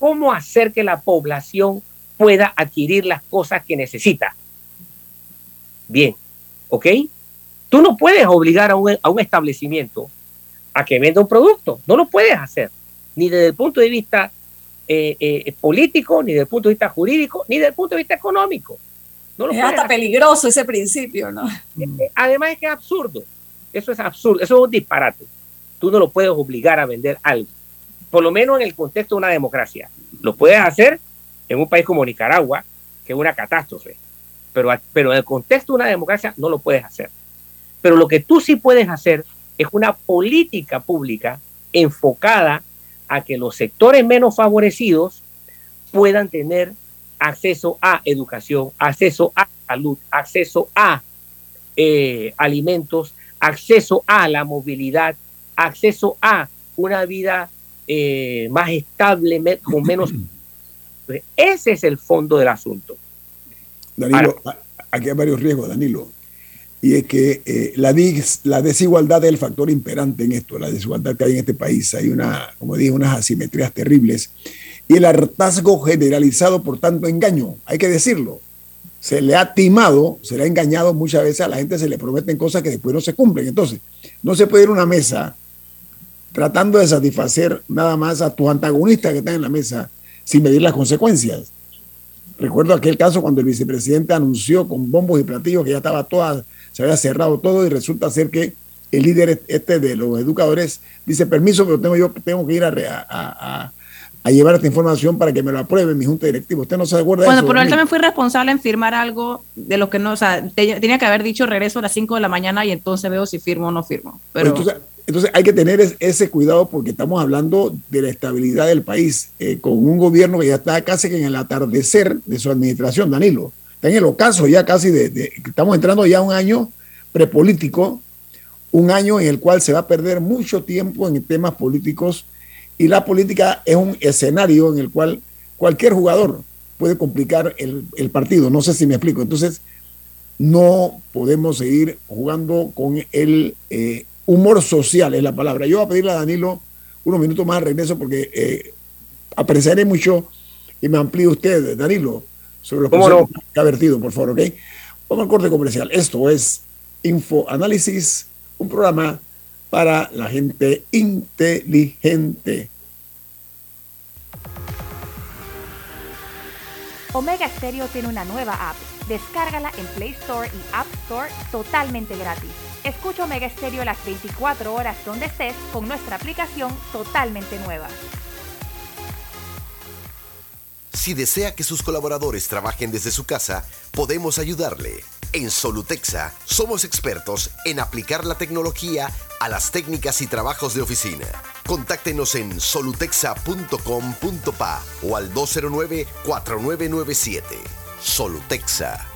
Cómo hacer que la población pueda adquirir las cosas que necesita. Bien, ¿ok? Tú no puedes obligar a un, a un establecimiento a que venda un producto. No lo puedes hacer, ni desde el punto de vista eh, eh, político, ni desde el punto de vista jurídico, ni desde el punto de vista económico. No es hasta peligroso ese principio, ¿no? Eh, además es que es absurdo. Eso es absurdo, eso es un disparate. Tú no lo puedes obligar a vender algo, por lo menos en el contexto de una democracia. Lo puedes hacer en un país como Nicaragua, que es una catástrofe, pero, pero en el contexto de una democracia no lo puedes hacer. Pero lo que tú sí puedes hacer es una política pública enfocada a que los sectores menos favorecidos puedan tener acceso a educación, acceso a salud, acceso a eh, alimentos, acceso a la movilidad, acceso a una vida eh, más estable, con menos... Ese es el fondo del asunto. Danilo, aquí hay varios riesgos, Danilo. Y es que eh, la, la desigualdad es el factor imperante en esto, la desigualdad que hay en este país. Hay una, como dije, unas asimetrías terribles. Y el hartazgo generalizado por tanto engaño, hay que decirlo se le ha timado, se le ha engañado muchas veces a la gente, se le prometen cosas que después no se cumplen. Entonces, no se puede ir a una mesa tratando de satisfacer nada más a tus antagonistas que están en la mesa sin medir las consecuencias. Recuerdo aquel caso cuando el vicepresidente anunció con bombos y platillos que ya estaba toda, se había cerrado todo y resulta ser que el líder este de los educadores dice permiso, pero tengo yo tengo que ir a a llevar esta información para que me lo apruebe mi junta directiva. ¿Usted no se acuerda de eso? Bueno, pero él también fui responsable en firmar algo de lo que no, o sea, tenía que haber dicho regreso a las 5 de la mañana y entonces veo si firmo o no firmo. Pero... Entonces, hay que tener ese cuidado porque estamos hablando de la estabilidad del país, eh, con un gobierno que ya está casi que en el atardecer de su administración, Danilo. Está en el ocaso ya casi de, estamos entrando ya a un año prepolítico, un año en el cual se va a perder mucho tiempo en temas políticos y la política es un escenario en el cual cualquier jugador puede complicar el, partido. No sé si me explico. Entonces, no podemos seguir jugando con el eh, humor social, es la palabra. Yo voy a pedirle a Danilo unos minutos más de regreso porque eh, apreciaré mucho y me amplíe usted, Danilo, sobre lo que ha vertido, por favor, ¿ok? Vamos al corte comercial. Esto es Info Análisis, un programa para la gente inteligente. Omega Stereo tiene una nueva app. Descárgala en Play Store y App Store totalmente gratis. Escucha Omega Stereo las 24 horas donde estés con nuestra aplicación totalmente nueva. Si desea que sus colaboradores trabajen desde su casa, podemos ayudarle. En Solutexa somos expertos en aplicar la tecnología a las técnicas y trabajos de oficina. Contáctenos en solutexa.com.pa o al 209-4997. Solutexa.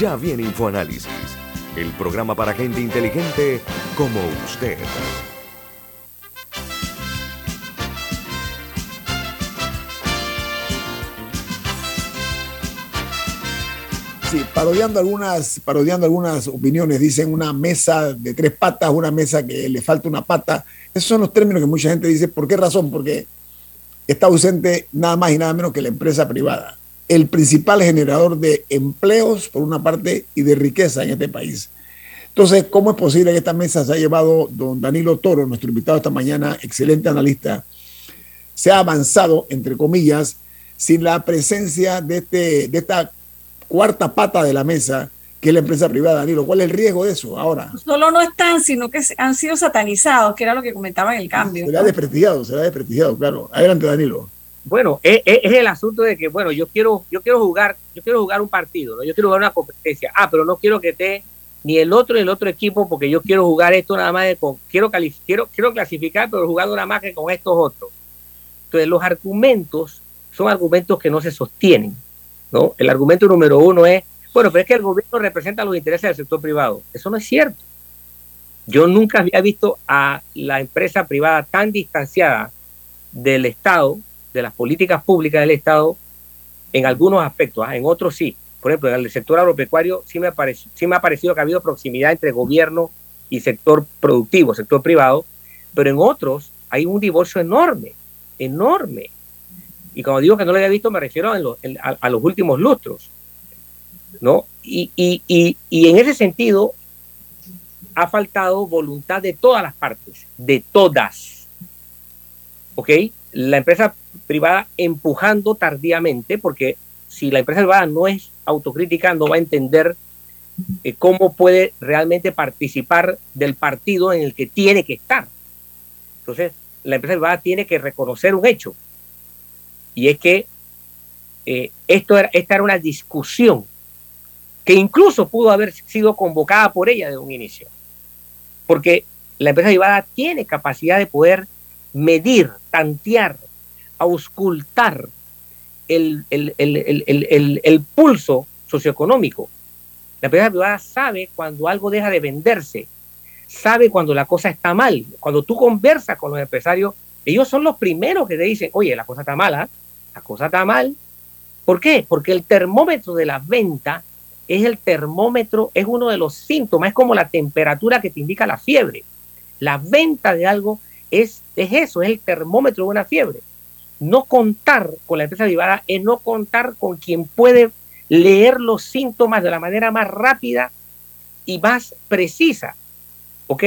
Ya viene InfoAnálisis, el programa para gente inteligente como usted. Sí, parodiando algunas, parodiando algunas opiniones, dicen una mesa de tres patas, una mesa que le falta una pata. Esos son los términos que mucha gente dice. ¿Por qué razón? Porque está ausente nada más y nada menos que la empresa privada, el principal generador de empleos, por una parte, y de riqueza en este país. Entonces, ¿cómo es posible que esta mesa se ha llevado don Danilo Toro, nuestro invitado esta mañana, excelente analista, se ha avanzado, entre comillas, sin la presencia de, este, de esta cuarta pata de la mesa, que es la empresa privada, Danilo. ¿Cuál es el riesgo de eso ahora? Solo no están, sino que han sido satanizados, que era lo que comentaba en el cambio. Se ha desprestigiado, se le ha desprestigiado, claro. Adelante, Danilo. Bueno, es, el asunto de que, bueno, yo quiero, yo quiero jugar, yo quiero jugar un partido, ¿no? Yo quiero jugar una competencia. Ah, pero no quiero que esté ni el otro ni el otro equipo, porque yo quiero jugar esto nada más de con, quiero, quiero, quiero clasificar, pero jugar nada más que con estos otros. Entonces, los argumentos son argumentos que no se sostienen. ¿no? El argumento número uno es, bueno, pero es que el gobierno representa los intereses del sector privado. Eso no es cierto. Yo nunca había visto a la empresa privada tan distanciada del Estado, de las políticas públicas del Estado, en algunos aspectos, ¿ah? en otros sí. Por ejemplo, en el sector agropecuario sí me, sí me ha parecido que ha habido proximidad entre gobierno y sector productivo, sector privado, pero en otros hay un divorcio enorme, enorme. Y cuando digo que no lo había visto, me refiero a, los últimos lustros. ¿no? Y, en ese sentido, ha faltado voluntad de todas las partes, de todas. ¿Ok? La empresa privada empujando tardíamente, porque si la empresa privada no es autocrítica, no va a entender eh, cómo puede realmente participar del partido en el que tiene que estar. Entonces, la empresa privada tiene que reconocer un hecho, y es que eh, esto era, esta era una discusión que incluso pudo haber sido convocada por ella de un inicio. Porque la empresa privada tiene capacidad de poder medir, tantear, auscultar el, el, pulso socioeconómico. La empresa privada sabe cuando algo deja de venderse, sabe cuando la cosa está mal. Cuando tú conversas con los empresarios, ellos son los primeros que te dicen, oye, la cosa está mala, la cosa está mal. ¿Por qué? Porque el termómetro de la venta es el termómetro, es uno de los síntomas, es como la temperatura que te indica la fiebre. La venta de algo es, es eso, es el termómetro de una fiebre. No contar con la empresa privada es no contar con quien puede leer los síntomas de la manera más rápida y más precisa. ¿Ok?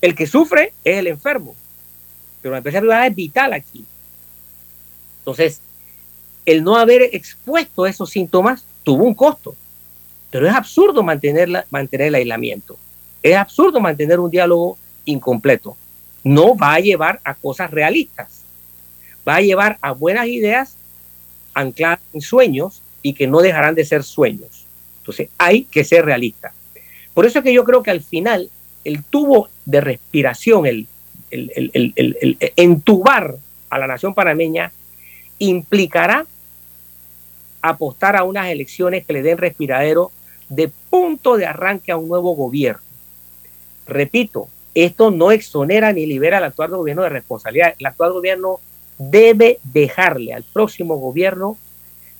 El que sufre es el enfermo, pero la empresa privada es vital aquí. Entonces, el no haber expuesto esos síntomas tuvo un costo, pero es absurdo mantener el aislamiento. Es absurdo mantener un diálogo incompleto. No va a llevar a cosas realistas. Va a llevar a buenas ideas ancladas en sueños y que no dejarán de ser sueños. Entonces hay que ser realista. Por eso es que yo creo que al final el tubo de respiración, el, el entubar a la nación panameña implicará apostar a unas elecciones que le den respiradero de punto de arranque a un nuevo gobierno. Repito, esto no exonera ni libera al actual gobierno de responsabilidad. El actual gobierno debe dejarle al próximo gobierno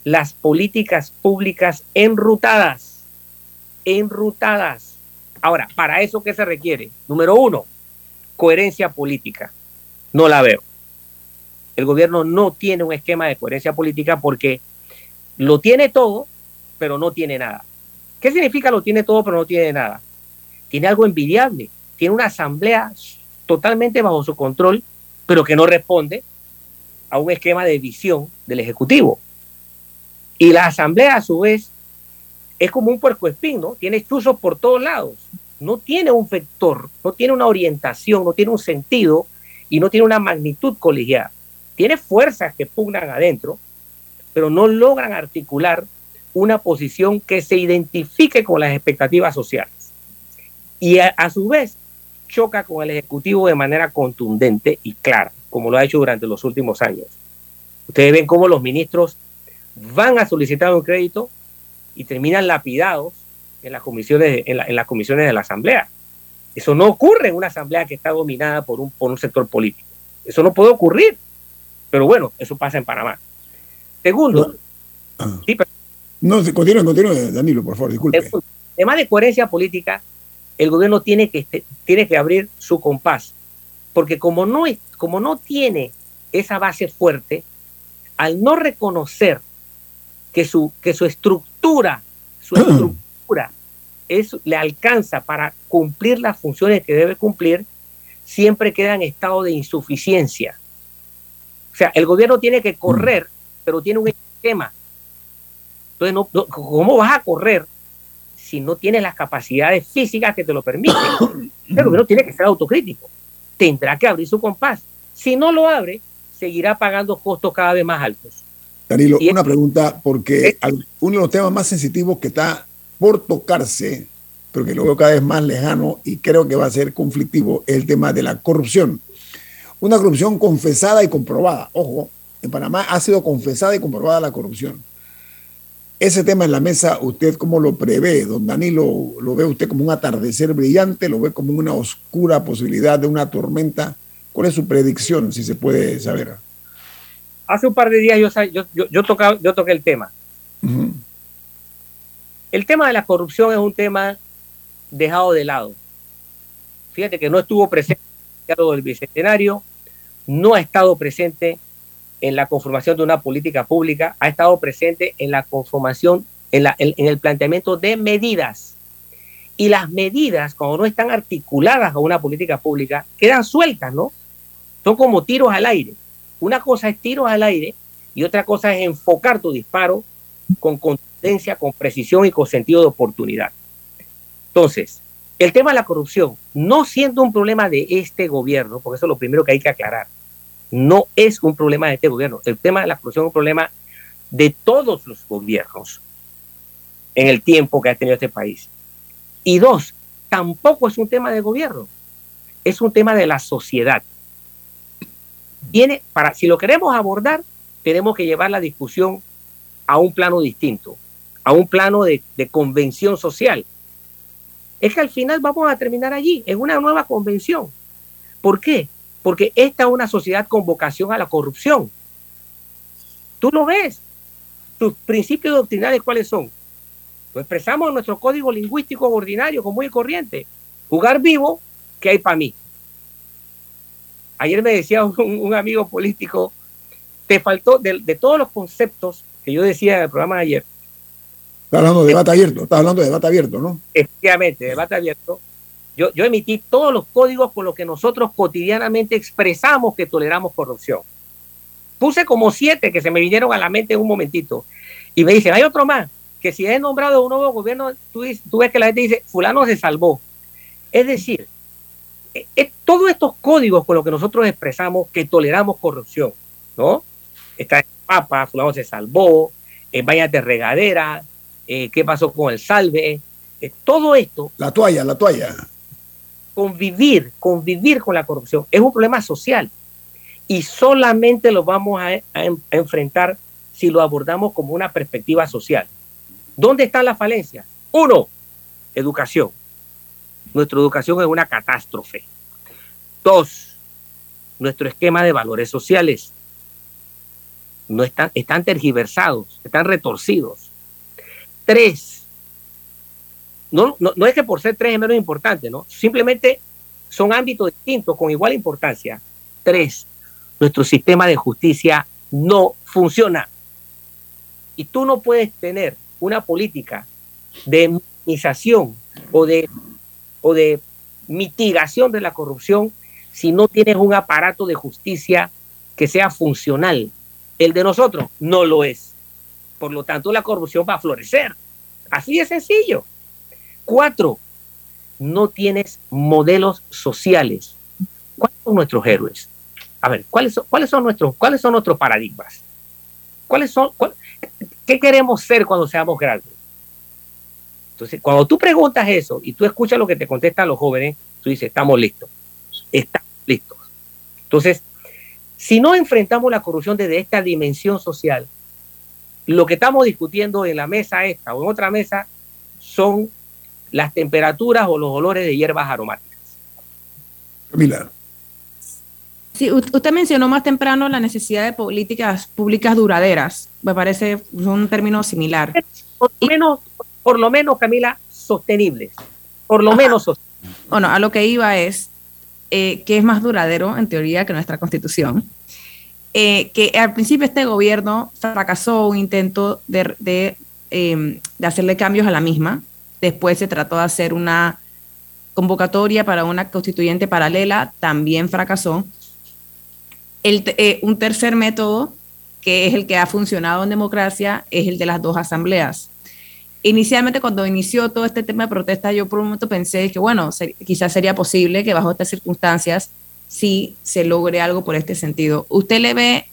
las políticas públicas enrutadas. Enrutadas. Ahora, ¿para eso qué se requiere? Número uno, coherencia política. No la veo el gobierno no tiene un esquema de coherencia política porque lo tiene todo, pero no tiene nada. ¿Qué significa lo tiene todo, pero no tiene nada? Tiene algo envidiable. Tiene una asamblea totalmente bajo su control, pero que no responde a un esquema de visión del Ejecutivo. Y la asamblea, a su vez, es como un puercoespín, ¿no? Tiene chuzos por todos lados. No tiene un vector, no tiene una orientación, no tiene un sentido y no tiene una magnitud colegiada tiene fuerzas que pugnan adentro, pero no logran articular una posición que se identifique con las expectativas sociales. Y a, su vez choca con el Ejecutivo de manera contundente y clara, como lo ha hecho durante los últimos años. Ustedes ven cómo los ministros van a solicitar un crédito y terminan lapidados en las comisiones, en, las comisiones de la Asamblea. Eso no ocurre en una Asamblea que está dominada por un, por un sector político. Eso no puede ocurrir. Pero bueno, eso pasa en Panamá. Segundo, no, sí, continúe, continúe, Danilo, por favor, disculpe. El tema de coherencia política, el gobierno tiene que, tiene que abrir su compás, porque como no, es, como no tiene esa base fuerte, al no reconocer que su, que su estructura, su estructura es, le alcanza para cumplir las funciones que debe cumplir, siempre queda en estado de insuficiencia. O sea, el gobierno tiene que correr, pero tiene un esquema. Entonces, no, ¿cómo vas a correr si no tienes las capacidades físicas que te lo permiten? El gobierno tiene que ser autocrítico. Tendrá que abrir su compás. Si no lo abre, seguirá pagando costos cada vez más altos. Danilo, una pregunta, porque uno de los temas más sensitivos que está por tocarse, pero que lo veo cada vez más lejano y creo que va a ser conflictivo, es el tema de la corrupción. Una corrupción confesada y comprobada. Ojo, en Panamá ha sido confesada y comprobada la corrupción. Ese tema en la mesa, ¿usted cómo lo prevé? Don Danilo, ¿lo ve usted como un atardecer brillante? ¿Lo ve como una oscura posibilidad de una tormenta? ¿Cuál es su predicción, si se puede saber? Hace un par de días yo, yo, yo, toqué el tema. El tema de la corrupción es un tema dejado de lado. Fíjate que no estuvo presente en el bicentenario, no ha estado presente en la conformación de una política pública, ha estado presente en la conformación, en, la, en, el planteamiento de medidas. Y las medidas, cuando no están articuladas a una política pública, quedan sueltas, ¿no? Son como tiros al aire. Una cosa es tiros al aire y otra cosa es enfocar tu disparo con contundencia, con precisión y con sentido de oportunidad. Entonces, el tema de la corrupción, no siendo un problema de este gobierno, porque eso es lo primero que hay que aclarar, no es un problema de este gobierno. El tema de la corrupción es un problema de todos los gobiernos en el tiempo que ha tenido este país. Y dos, tampoco es un tema de gobierno, es un tema de la sociedad. Tiene, para, si lo queremos abordar, tenemos que llevar la discusión a un plano distinto, a un plano de, de convención social. Es que al final vamos a terminar allí, en una nueva convención. ¿Por qué? Porque esta es una sociedad con vocación a la corrupción. Tú lo ves. Tus principios doctrinales, ¿cuáles son? Lo expresamos en nuestro código lingüístico ordinario, como muy corriente. Jugar vivo, ¿qué hay para mí? Ayer me decía un, amigo político, te faltó, de, todos los conceptos que yo decía en el programa de ayer. Está hablando de debate abierto, está hablando de debate abierto, ¿no? Efectivamente, debate abierto yo, emití todos los códigos con los que nosotros cotidianamente expresamos que toleramos corrupción. Puse como siete que se me vinieron a la mente en un momentito. Y me dicen, hay otro más, que si es nombrado un nuevo gobierno, tú, ves que la gente dice, fulano se salvó. Es decir, eh, eh, todos estos códigos con los que nosotros expresamos que toleramos corrupción, ¿no? Está el Papa, fulano se salvó, en eh, de regadera, qué pasó con el salve, todo esto. La toalla, la toalla convivir, convivir con la corrupción es un problema social y solamente lo vamos a, enfrentar si lo abordamos como una perspectiva social. ¿Dónde está la falencia? Uno, educación. Nuestra educación es una catástrofe. Dos, nuestro esquema de valores sociales no están, están tergiversados, están retorcidos. Tres, no, no, es que por ser tres es menos importante, ¿no? Simplemente son ámbitos distintos con igual importancia. Tres, nuestro sistema de justicia no funciona. Y tú no puedes tener una política de minimización o de, o de mitigación de la corrupción si no tienes un aparato de justicia que sea funcional. El de nosotros no lo es. Por lo tanto, la corrupción va a florecer. Así de sencillo. Cuatro, no tienes modelos sociales. ¿Cuáles son nuestros héroes? A ver, ¿cuáles son, nuestros, cuáles son nuestros paradigmas? ¿Cuáles son, ¿Qué queremos ser cuando seamos grandes? Entonces, cuando tú preguntas eso y tú escuchas lo que te contestan los jóvenes, tú dices, estamos listos, estamos listos. Entonces, si no enfrentamos la corrupción desde esta dimensión social, lo que estamos discutiendo en la mesa esta o en otra mesa son las temperaturas o los olores de hierbas aromáticas. Camila. Sí, usted mencionó más temprano la necesidad de políticas públicas duraderas. Me parece un término similar. Por lo menos, por lo menos Camila, sostenibles. Por lo menos sostenibles. Bueno, a lo que iba es eh, que es más duradero, en teoría, que nuestra constitución. Eh, que al principio este gobierno fracasó un intento de, em, de hacerle cambios a la misma. Después se trató de hacer una convocatoria para una constituyente paralela, también fracasó. El, eh, un tercer método, que es el que ha funcionado en democracia, es el de las dos asambleas. Inicialmente, cuando inició todo este tema de protesta, yo por un momento pensé que, bueno, quizás sería posible que bajo estas circunstancias sí se logre algo por este sentido. ¿Usted le ve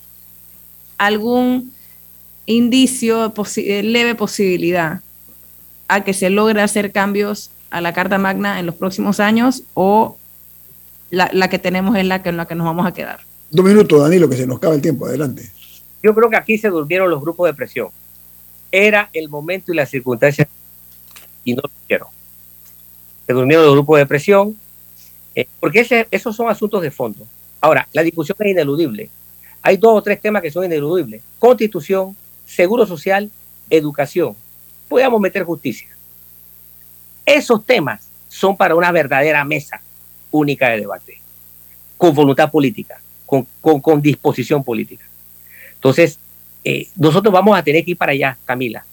algún indicio, leve posibilidad a que se logre hacer cambios a la Carta Magna en los próximos años o la, que tenemos es la que, en la que nos vamos a quedar? Dos minutos, Danilo, que se nos acaba el tiempo. Adelante. Yo creo que aquí se durmieron los grupos de presión. Era el momento y la circunstancia y no lo quiero. Se durmieron los grupos de presión eh, porque ese, esos son asuntos de fondo. Ahora, la discusión es ineludible. Hay dos o tres temas que son ineludibles. Constitución, seguro social, educación. Podríamos meter justicia. Esos temas son para una verdadera mesa única de debate, con voluntad política, con, con, disposición política. Entonces, eh, nosotros vamos a tener que ir para allá, Camila.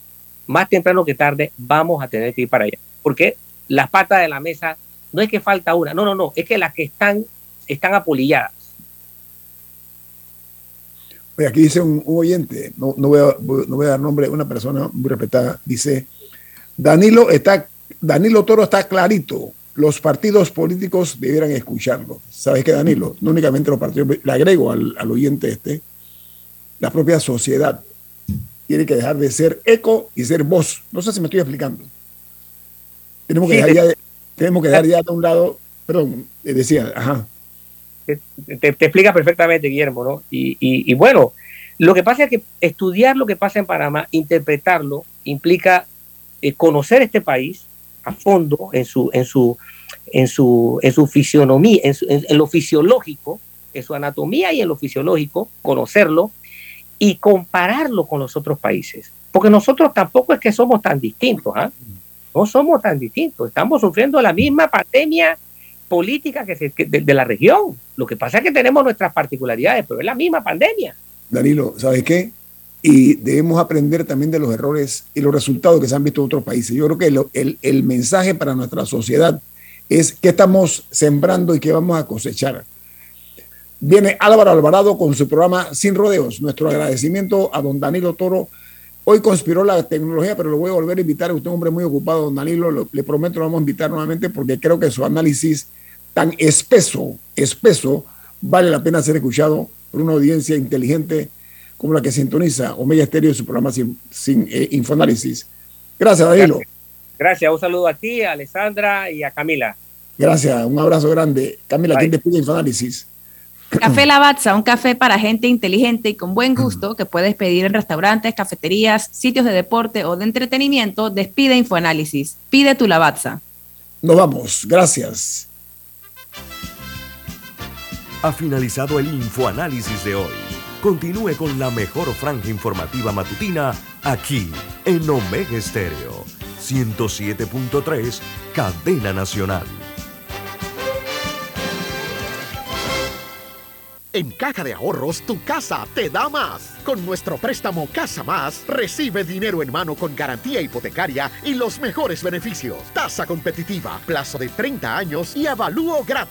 Más temprano que tarde vamos a tener que ir para allá. Porque las patas de la mesa no es que falta una, no, no, no, es que las que están están apolilladas. Oye, aquí dice un, oyente, no, no, voy a, no voy a dar nombre, una persona muy respetada, dice, Danilo está Danilo Toro está clarito. Los partidos políticos debieran escucharlo. ¿Sabes qué, Danilo? No únicamente los partidos, le agrego al, oyente este, la propia sociedad tiene que dejar de ser eco y ser voz. No sé si me estoy explicando. Tenemos que, dejar, ya tenemos que dejar ya de un lado, perdón, decía, ajá. Te, explica perfectamente, Guillermo, ¿no? Y, y, bueno, lo que pasa es que estudiar lo que pasa en Panamá, interpretarlo, implica eh, conocer este país, a fondo en su, en su, en su, en su fisionomía, en, lo fisiológico, en su anatomía y en lo fisiológico, conocerlo y compararlo con los otros países. Porque nosotros tampoco es que somos tan distintos, ¿ah? No somos tan distintos. Estamos sufriendo la misma pandemia política que, de, la región. Lo que pasa es que tenemos nuestras particularidades, pero es la misma pandemia. Danilo, ¿sabes qué? y debemos aprender también de los errores y los resultados que se han visto en otros países. Yo creo que el, el, mensaje para nuestra sociedad es qué estamos sembrando y qué vamos a cosechar. Viene Álvaro Alvarado con su programa Sin Rodeos. Nuestro agradecimiento a don Danilo Toro. Hoy conspiró la tecnología, pero lo voy a volver a invitar. Usted es un hombre muy ocupado, don Danilo. le prometo, lo vamos a invitar nuevamente porque creo que su análisis tan espeso, espeso, vale la pena ser escuchado por una audiencia inteligente como la que sintoniza Omega Estéreo y su programa sin, sin eh, Infoanálisis. Gracias, Danilo. Gracias. un saludo a ti, a Alessandra y a Camila. Gracias, un abrazo grande. Camila, ¿quién te pide Infoanálisis? Café Lavazza, un café para gente inteligente y con buen gusto que puedes pedir en restaurantes, cafeterías, sitios de deporte o de entretenimiento. Despide Infoanálisis. Pide tu Lavazza. Nos vamos. Gracias. Ha finalizado el Infoanálisis de hoy. Continúe con la mejor franja informativa matutina aquí en Omega Estéreo 107.3, Cadena Nacional. En Caja de Ahorros, tu casa te da más. Con nuestro préstamo Casa Más, recibe dinero en mano con garantía hipotecaria y los mejores beneficios. Tasa competitiva, plazo de 30 años y avalúo gratis.